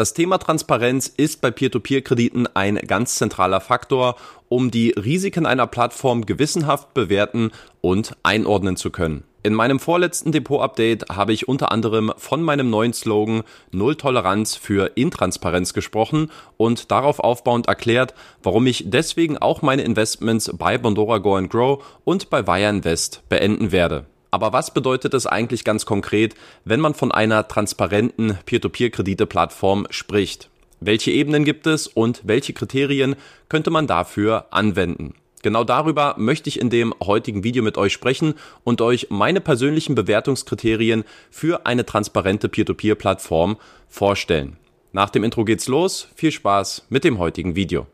Das Thema Transparenz ist bei Peer-to-Peer-Krediten ein ganz zentraler Faktor, um die Risiken einer Plattform gewissenhaft bewerten und einordnen zu können. In meinem vorletzten Depot-Update habe ich unter anderem von meinem neuen Slogan Null Toleranz für Intransparenz gesprochen und darauf aufbauend erklärt, warum ich deswegen auch meine Investments bei Bondora Go and Grow und bei Wire Invest beenden werde. Aber was bedeutet es eigentlich ganz konkret, wenn man von einer transparenten Peer-to-Peer-Kredite-Plattform spricht? Welche Ebenen gibt es und welche Kriterien könnte man dafür anwenden? Genau darüber möchte ich in dem heutigen Video mit euch sprechen und euch meine persönlichen Bewertungskriterien für eine transparente Peer-to-Peer-Plattform vorstellen. Nach dem Intro geht's los. Viel Spaß mit dem heutigen Video.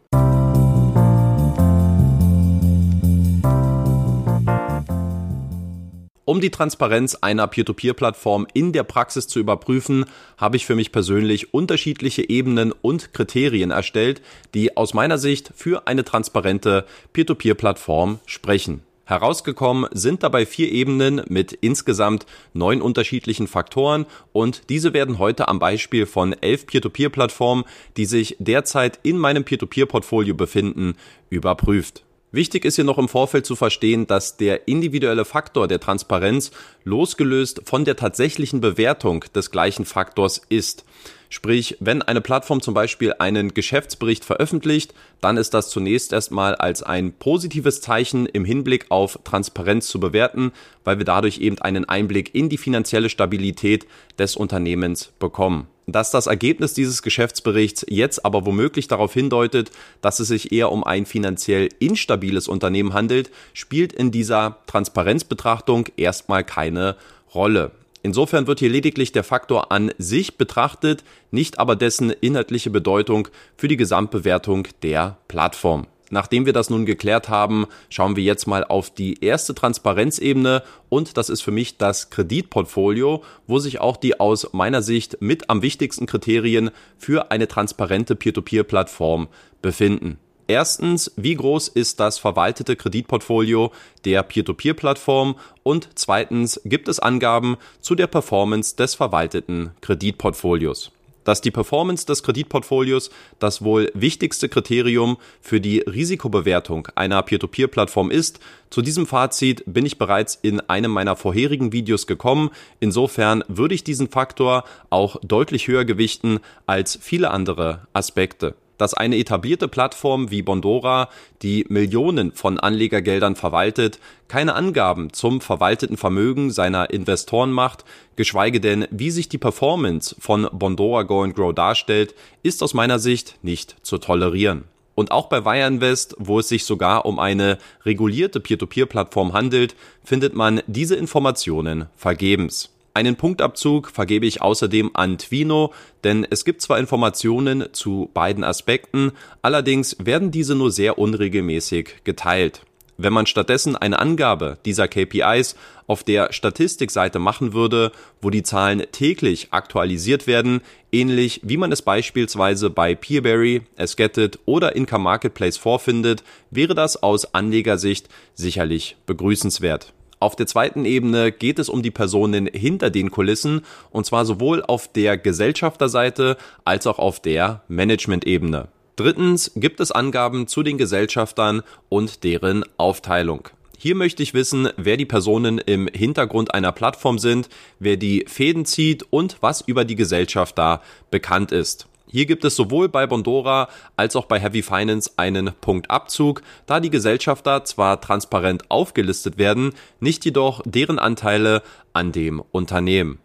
Um die Transparenz einer Peer-to-Peer-Plattform in der Praxis zu überprüfen, habe ich für mich persönlich unterschiedliche Ebenen und Kriterien erstellt, die aus meiner Sicht für eine transparente Peer-to-Peer-Plattform sprechen. Herausgekommen sind dabei vier Ebenen mit insgesamt neun unterschiedlichen Faktoren und diese werden heute am Beispiel von elf Peer-to-Peer-Plattformen, die sich derzeit in meinem Peer-to-Peer-Portfolio befinden, überprüft. Wichtig ist hier noch im Vorfeld zu verstehen, dass der individuelle Faktor der Transparenz losgelöst von der tatsächlichen Bewertung des gleichen Faktors ist. Sprich, wenn eine Plattform zum Beispiel einen Geschäftsbericht veröffentlicht, dann ist das zunächst erstmal als ein positives Zeichen im Hinblick auf Transparenz zu bewerten, weil wir dadurch eben einen Einblick in die finanzielle Stabilität des Unternehmens bekommen. Dass das Ergebnis dieses Geschäftsberichts jetzt aber womöglich darauf hindeutet, dass es sich eher um ein finanziell instabiles Unternehmen handelt, spielt in dieser Transparenzbetrachtung erstmal keine Rolle. Insofern wird hier lediglich der Faktor an sich betrachtet, nicht aber dessen inhaltliche Bedeutung für die Gesamtbewertung der Plattform. Nachdem wir das nun geklärt haben, schauen wir jetzt mal auf die erste Transparenzebene und das ist für mich das Kreditportfolio, wo sich auch die aus meiner Sicht mit am wichtigsten Kriterien für eine transparente Peer-to-Peer-Plattform befinden. Erstens, wie groß ist das verwaltete Kreditportfolio der Peer-to-Peer-Plattform? Und zweitens, gibt es Angaben zu der Performance des verwalteten Kreditportfolios? Dass die Performance des Kreditportfolios das wohl wichtigste Kriterium für die Risikobewertung einer Peer-to-Peer-Plattform ist, zu diesem Fazit bin ich bereits in einem meiner vorherigen Videos gekommen. Insofern würde ich diesen Faktor auch deutlich höher gewichten als viele andere Aspekte dass eine etablierte Plattform wie Bondora, die Millionen von Anlegergeldern verwaltet, keine Angaben zum verwalteten Vermögen seiner Investoren macht, geschweige denn, wie sich die Performance von Bondora Go and Grow darstellt, ist aus meiner Sicht nicht zu tolerieren. Und auch bei Wire Invest, wo es sich sogar um eine regulierte Peer-to-Peer-Plattform handelt, findet man diese Informationen vergebens. Einen Punktabzug vergebe ich außerdem an Twino, denn es gibt zwar Informationen zu beiden Aspekten, allerdings werden diese nur sehr unregelmäßig geteilt. Wenn man stattdessen eine Angabe dieser KPIs auf der Statistikseite machen würde, wo die Zahlen täglich aktualisiert werden, ähnlich wie man es beispielsweise bei Peerberry, Esgetted oder Income Marketplace vorfindet, wäre das aus Anlegersicht sicherlich begrüßenswert. Auf der zweiten Ebene geht es um die Personen hinter den Kulissen und zwar sowohl auf der Gesellschafterseite als auch auf der Management-Ebene. Drittens gibt es Angaben zu den Gesellschaftern und deren Aufteilung. Hier möchte ich wissen, wer die Personen im Hintergrund einer Plattform sind, wer die Fäden zieht und was über die Gesellschafter bekannt ist. Hier gibt es sowohl bei Bondora als auch bei Heavy Finance einen Punktabzug, da die Gesellschafter zwar transparent aufgelistet werden, nicht jedoch deren Anteile an dem Unternehmen.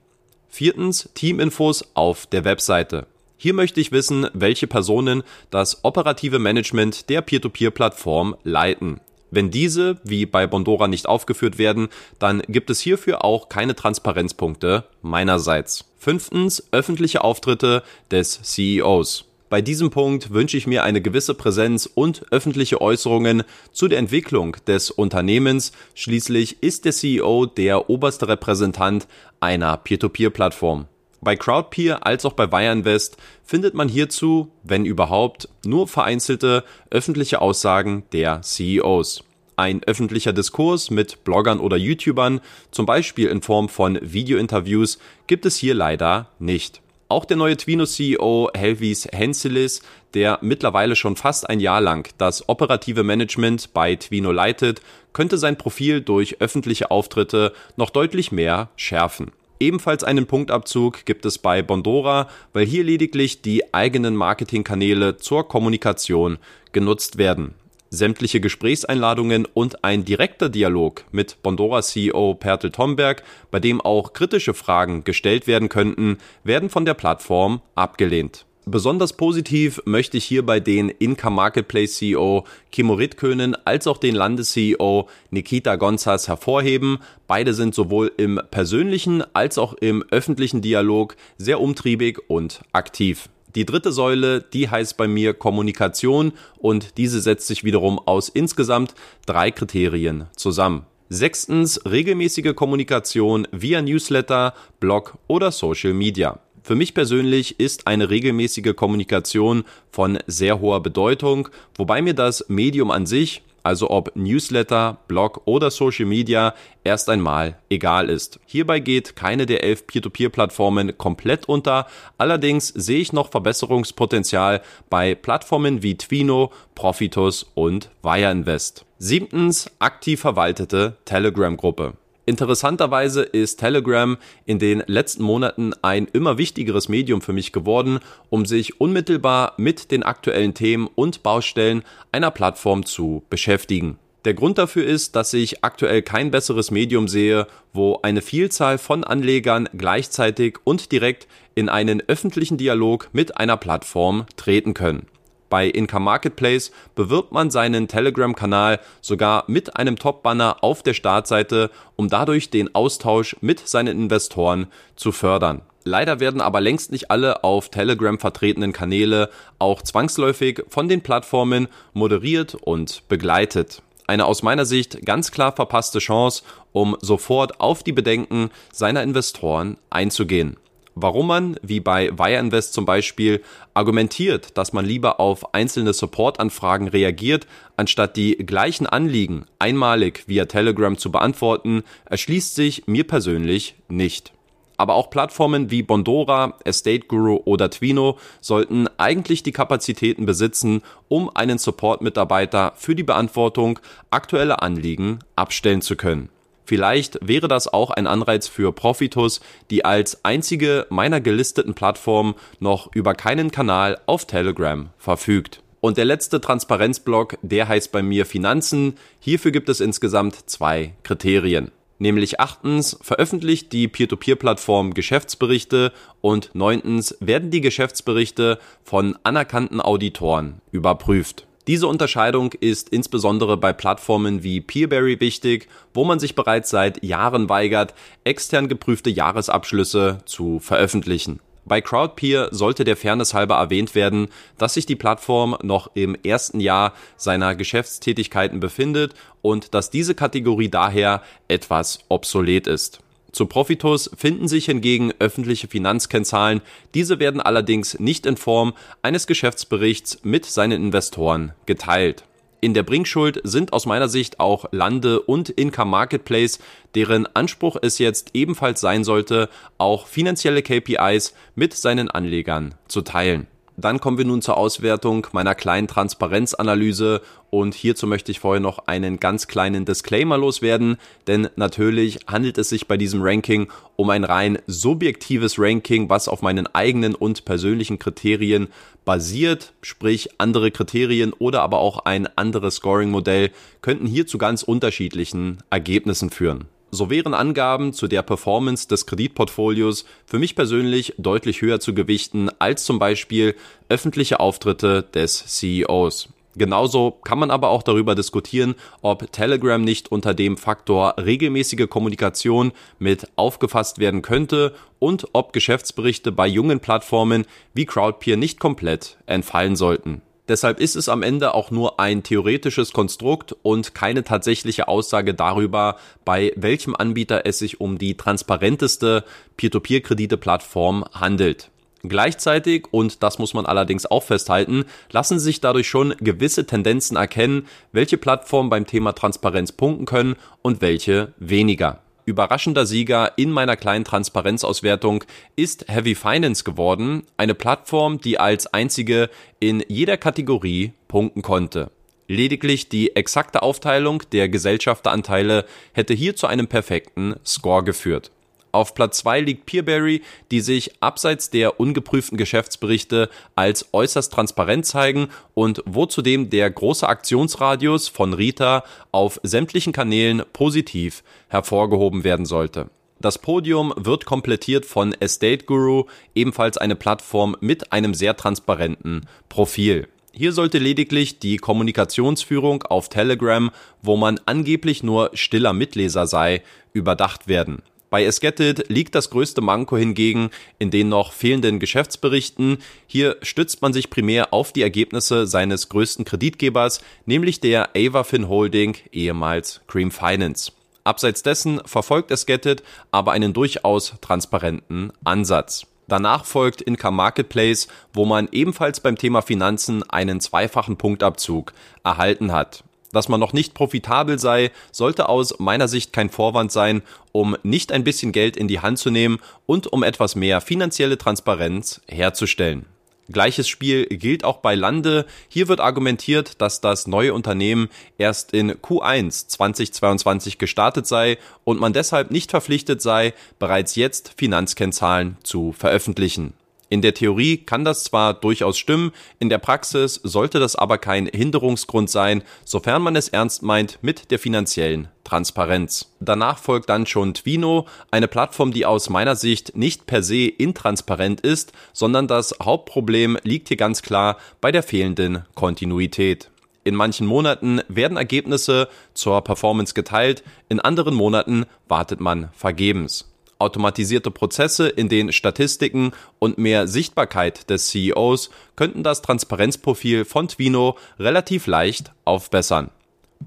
Viertens Teaminfos auf der Webseite. Hier möchte ich wissen, welche Personen das operative Management der Peer-to-Peer-Plattform leiten. Wenn diese, wie bei Bondora, nicht aufgeführt werden, dann gibt es hierfür auch keine Transparenzpunkte meinerseits. Fünftens, öffentliche Auftritte des CEOs. Bei diesem Punkt wünsche ich mir eine gewisse Präsenz und öffentliche Äußerungen zu der Entwicklung des Unternehmens. Schließlich ist der CEO der oberste Repräsentant einer Peer-to-Peer-Plattform. Bei Crowdpeer als auch bei Wireinvest findet man hierzu, wenn überhaupt, nur vereinzelte öffentliche Aussagen der CEOs. Ein öffentlicher Diskurs mit Bloggern oder YouTubern, zum Beispiel in Form von Videointerviews, gibt es hier leider nicht. Auch der neue Twino-CEO Helvis Henselis, der mittlerweile schon fast ein Jahr lang das operative Management bei Twino leitet, könnte sein Profil durch öffentliche Auftritte noch deutlich mehr schärfen. Ebenfalls einen Punktabzug gibt es bei Bondora, weil hier lediglich die eigenen Marketingkanäle zur Kommunikation genutzt werden. Sämtliche Gesprächseinladungen und ein direkter Dialog mit Bondora CEO Pertel Tomberg, bei dem auch kritische Fragen gestellt werden könnten, werden von der Plattform abgelehnt. Besonders positiv möchte ich hierbei den Inka Marketplace CEO Kimo Ritkönen als auch den Landes-CEO Nikita Gonzas hervorheben. Beide sind sowohl im persönlichen als auch im öffentlichen Dialog sehr umtriebig und aktiv. Die dritte Säule, die heißt bei mir Kommunikation und diese setzt sich wiederum aus insgesamt drei Kriterien zusammen. Sechstens regelmäßige Kommunikation via Newsletter, Blog oder Social Media. Für mich persönlich ist eine regelmäßige Kommunikation von sehr hoher Bedeutung, wobei mir das Medium an sich, also ob Newsletter, Blog oder Social Media, erst einmal egal ist. Hierbei geht keine der elf Peer-to-Peer-Plattformen komplett unter, allerdings sehe ich noch Verbesserungspotenzial bei Plattformen wie Twino, Profitus und Wire Invest. Siebtens, aktiv verwaltete Telegram-Gruppe. Interessanterweise ist Telegram in den letzten Monaten ein immer wichtigeres Medium für mich geworden, um sich unmittelbar mit den aktuellen Themen und Baustellen einer Plattform zu beschäftigen. Der Grund dafür ist, dass ich aktuell kein besseres Medium sehe, wo eine Vielzahl von Anlegern gleichzeitig und direkt in einen öffentlichen Dialog mit einer Plattform treten können. Bei Inka Marketplace bewirbt man seinen Telegram-Kanal sogar mit einem Top-Banner auf der Startseite, um dadurch den Austausch mit seinen Investoren zu fördern. Leider werden aber längst nicht alle auf Telegram vertretenen Kanäle auch zwangsläufig von den Plattformen moderiert und begleitet. Eine aus meiner Sicht ganz klar verpasste Chance, um sofort auf die Bedenken seiner Investoren einzugehen warum man, wie bei Wire Invest zum Beispiel, argumentiert, dass man lieber auf einzelne Support-Anfragen reagiert, anstatt die gleichen Anliegen einmalig via Telegram zu beantworten, erschließt sich mir persönlich nicht. Aber auch Plattformen wie Bondora, Estate Guru oder Twino sollten eigentlich die Kapazitäten besitzen, um einen Support-Mitarbeiter für die Beantwortung aktueller Anliegen abstellen zu können. Vielleicht wäre das auch ein Anreiz für Profitus, die als einzige meiner gelisteten Plattformen noch über keinen Kanal auf Telegram verfügt. Und der letzte Transparenzblock, der heißt bei mir Finanzen. Hierfür gibt es insgesamt zwei Kriterien. Nämlich achtens veröffentlicht die Peer-to-Peer-Plattform Geschäftsberichte und neuntens werden die Geschäftsberichte von anerkannten Auditoren überprüft. Diese Unterscheidung ist insbesondere bei Plattformen wie Peerberry wichtig, wo man sich bereits seit Jahren weigert, extern geprüfte Jahresabschlüsse zu veröffentlichen. Bei Crowdpeer sollte der Fairness halber erwähnt werden, dass sich die Plattform noch im ersten Jahr seiner Geschäftstätigkeiten befindet und dass diese Kategorie daher etwas obsolet ist. Zu Profitus finden sich hingegen öffentliche Finanzkennzahlen, diese werden allerdings nicht in Form eines Geschäftsberichts mit seinen Investoren geteilt. In der Bringschuld sind aus meiner Sicht auch Lande und Income Marketplace, deren Anspruch es jetzt ebenfalls sein sollte, auch finanzielle KPIs mit seinen Anlegern zu teilen. Dann kommen wir nun zur Auswertung meiner kleinen Transparenzanalyse. Und hierzu möchte ich vorher noch einen ganz kleinen Disclaimer loswerden, denn natürlich handelt es sich bei diesem Ranking um ein rein subjektives Ranking, was auf meinen eigenen und persönlichen Kriterien basiert, sprich andere Kriterien oder aber auch ein anderes Scoring-Modell könnten hier zu ganz unterschiedlichen Ergebnissen führen. So wären Angaben zu der Performance des Kreditportfolios für mich persönlich deutlich höher zu gewichten als zum Beispiel öffentliche Auftritte des CEOs. Genauso kann man aber auch darüber diskutieren, ob Telegram nicht unter dem Faktor regelmäßige Kommunikation mit aufgefasst werden könnte und ob Geschäftsberichte bei jungen Plattformen wie Crowdpeer nicht komplett entfallen sollten. Deshalb ist es am Ende auch nur ein theoretisches Konstrukt und keine tatsächliche Aussage darüber, bei welchem Anbieter es sich um die transparenteste Peer-to-Peer-Kredite-Plattform handelt. Gleichzeitig, und das muss man allerdings auch festhalten, lassen sich dadurch schon gewisse Tendenzen erkennen, welche Plattformen beim Thema Transparenz punkten können und welche weniger. Überraschender Sieger in meiner kleinen Transparenzauswertung ist Heavy Finance geworden, eine Plattform, die als einzige in jeder Kategorie punkten konnte. Lediglich die exakte Aufteilung der Gesellschafteranteile hätte hier zu einem perfekten Score geführt. Auf Platz 2 liegt Peerberry, die sich abseits der ungeprüften Geschäftsberichte als äußerst transparent zeigen und wo zudem der große Aktionsradius von Rita auf sämtlichen Kanälen positiv hervorgehoben werden sollte. Das Podium wird komplettiert von Estate Guru, ebenfalls eine Plattform mit einem sehr transparenten Profil. Hier sollte lediglich die Kommunikationsführung auf Telegram, wo man angeblich nur stiller Mitleser sei, überdacht werden. Bei Esgetit liegt das größte Manko hingegen in den noch fehlenden Geschäftsberichten. Hier stützt man sich primär auf die Ergebnisse seines größten Kreditgebers, nämlich der Avafin Holding, ehemals Cream Finance. Abseits dessen verfolgt Esgetit aber einen durchaus transparenten Ansatz. Danach folgt Income Marketplace, wo man ebenfalls beim Thema Finanzen einen zweifachen Punktabzug erhalten hat. Dass man noch nicht profitabel sei, sollte aus meiner Sicht kein Vorwand sein, um nicht ein bisschen Geld in die Hand zu nehmen und um etwas mehr finanzielle Transparenz herzustellen. Gleiches Spiel gilt auch bei Lande. Hier wird argumentiert, dass das neue Unternehmen erst in Q1 2022 gestartet sei und man deshalb nicht verpflichtet sei, bereits jetzt Finanzkennzahlen zu veröffentlichen. In der Theorie kann das zwar durchaus stimmen, in der Praxis sollte das aber kein Hinderungsgrund sein, sofern man es ernst meint mit der finanziellen Transparenz. Danach folgt dann schon Twino, eine Plattform, die aus meiner Sicht nicht per se intransparent ist, sondern das Hauptproblem liegt hier ganz klar bei der fehlenden Kontinuität. In manchen Monaten werden Ergebnisse zur Performance geteilt, in anderen Monaten wartet man vergebens automatisierte Prozesse in den Statistiken und mehr Sichtbarkeit des CEOs könnten das Transparenzprofil von Twino relativ leicht aufbessern.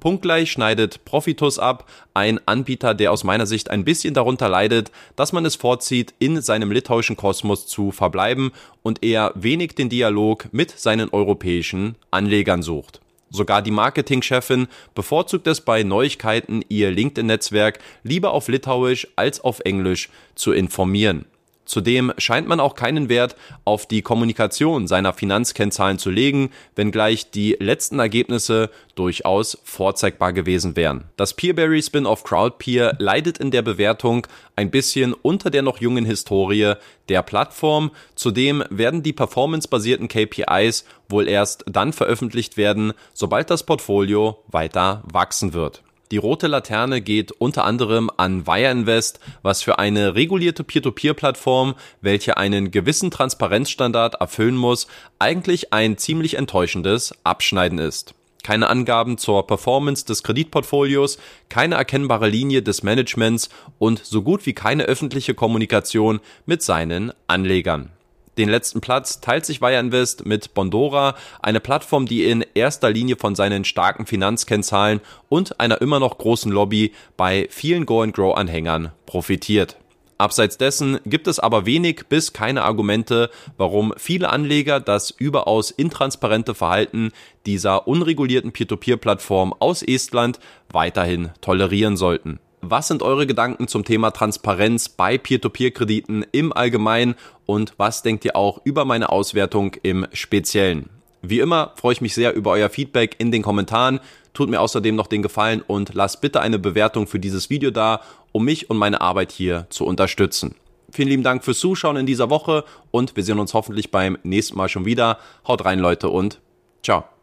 Punktgleich schneidet Profitus ab, ein Anbieter, der aus meiner Sicht ein bisschen darunter leidet, dass man es vorzieht, in seinem litauischen Kosmos zu verbleiben und eher wenig den Dialog mit seinen europäischen Anlegern sucht. Sogar die Marketingchefin bevorzugt es bei Neuigkeiten, ihr LinkedIn-Netzwerk lieber auf Litauisch als auf Englisch zu informieren. Zudem scheint man auch keinen Wert auf die Kommunikation seiner Finanzkennzahlen zu legen, wenngleich die letzten Ergebnisse durchaus vorzeigbar gewesen wären. Das Peerberry Spin-off Crowdpeer leidet in der Bewertung ein bisschen unter der noch jungen Historie der Plattform. Zudem werden die performancebasierten KPIs wohl erst dann veröffentlicht werden, sobald das Portfolio weiter wachsen wird. Die rote Laterne geht unter anderem an Wire Invest, was für eine regulierte Peer-to-Peer-Plattform, welche einen gewissen Transparenzstandard erfüllen muss, eigentlich ein ziemlich enttäuschendes Abschneiden ist. Keine Angaben zur Performance des Kreditportfolios, keine erkennbare Linie des Managements und so gut wie keine öffentliche Kommunikation mit seinen Anlegern. Den letzten Platz teilt sich Wire Invest mit Bondora, eine Plattform, die in erster Linie von seinen starken Finanzkennzahlen und einer immer noch großen Lobby bei vielen Go-and-Grow-Anhängern profitiert. Abseits dessen gibt es aber wenig bis keine Argumente, warum viele Anleger das überaus intransparente Verhalten dieser unregulierten Peer-to-Peer-Plattform aus Estland weiterhin tolerieren sollten. Was sind eure Gedanken zum Thema Transparenz bei Peer-to-Peer-Krediten im Allgemeinen und was denkt ihr auch über meine Auswertung im Speziellen? Wie immer freue ich mich sehr über euer Feedback in den Kommentaren. Tut mir außerdem noch den Gefallen und lasst bitte eine Bewertung für dieses Video da, um mich und meine Arbeit hier zu unterstützen. Vielen lieben Dank fürs Zuschauen in dieser Woche und wir sehen uns hoffentlich beim nächsten Mal schon wieder. Haut rein Leute und ciao.